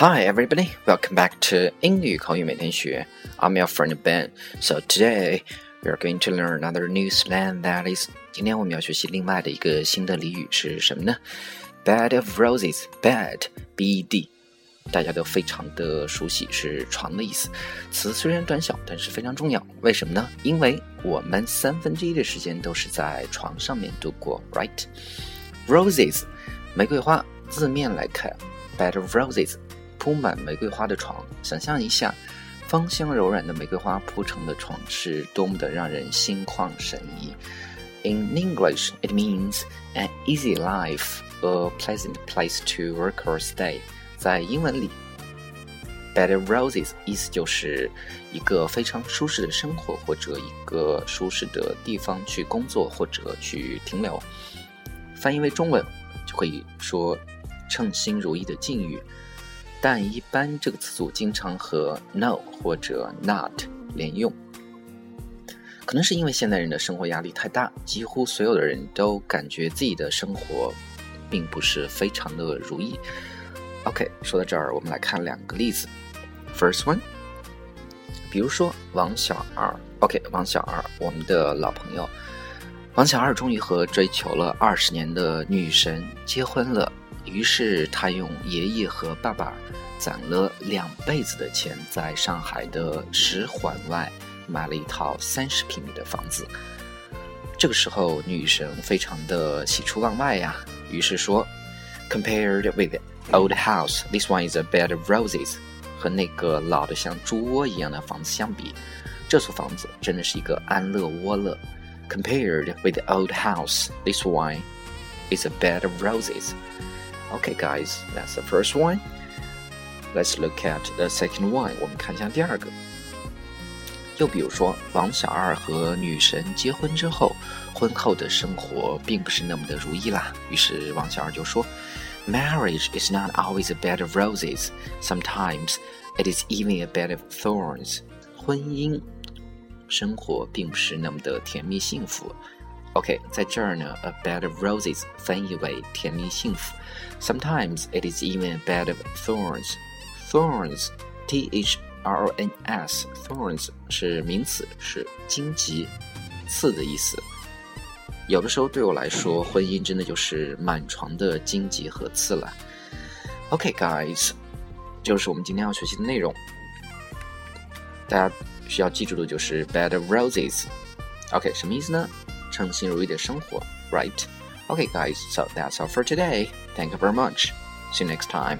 Hi, everybody. Welcome back to 英语口语每天学. I'm your friend Ben. So today we are going to learn another new slang that is. 今天我们要学习另外的一个新的俚语是什么呢？Bed of roses. Bed, B-E-D. 大家都非常的熟悉，是床的意思。词虽然短小，但是非常重要。为什么呢？因为我们三分之一的时间都是在床上面度过，right？Roses，玫瑰花。字面来看，bed of roses。 铺满玫瑰花的床，想象一下，芳香柔软的玫瑰花铺成的床是多么的让人心旷神怡。In English, it means an easy life, a pleasant place to work or stay. 在英文里，bed of roses 意思就是一个非常舒适的生活，或者一个舒适的地方去工作或者去停留。翻译为中文就可以说称心如意的境遇。但一般这个词组经常和 no 或者 not 连用，可能是因为现代人的生活压力太大，几乎所有的人都感觉自己的生活并不是非常的如意。OK，说到这儿，我们来看两个例子。First one，比如说王小二，OK，王小二，我们的老朋友，王小二终于和追求了二十年的女神结婚了。于是他用爷爷和爸爸攒了两辈子的钱，在上海的十环外买了一套三十平米的房子。这个时候，女神非常的喜出望外呀，于是说：“Compared with old house, this one is a bed of roses。”和那个老的像猪窝一样的房子相比，这所房子真的是一个安乐窝了。Compared with old house, this one is a bed of roses。Okay, guys, that's the first one. Let's look at the second one. 我们看一下第二个。又比如说，王小二和女神结婚之后，婚后的生活并不是那么的如意啦。于是王小二就说：“Marriage is not always a bed of roses. Sometimes it is even a bed of thorns.” 婚姻生活并不是那么的甜蜜幸福。 OK，在这儿呢，a bed of roses 翻译为甜蜜幸福。Sometimes it is even a bed of thorns. Thorns, T H R O N S, thorns 是名词，是荆棘、刺的意思。有的时候对我来说，婚姻真的就是满床的荆棘和刺了。OK, guys，就是我们今天要学习的内容。大家需要记住的就是 bed of roses。OK，什么意思呢？称心如意的生活，right? Okay, guys, so that's all for today. Thank you very much. See you next time.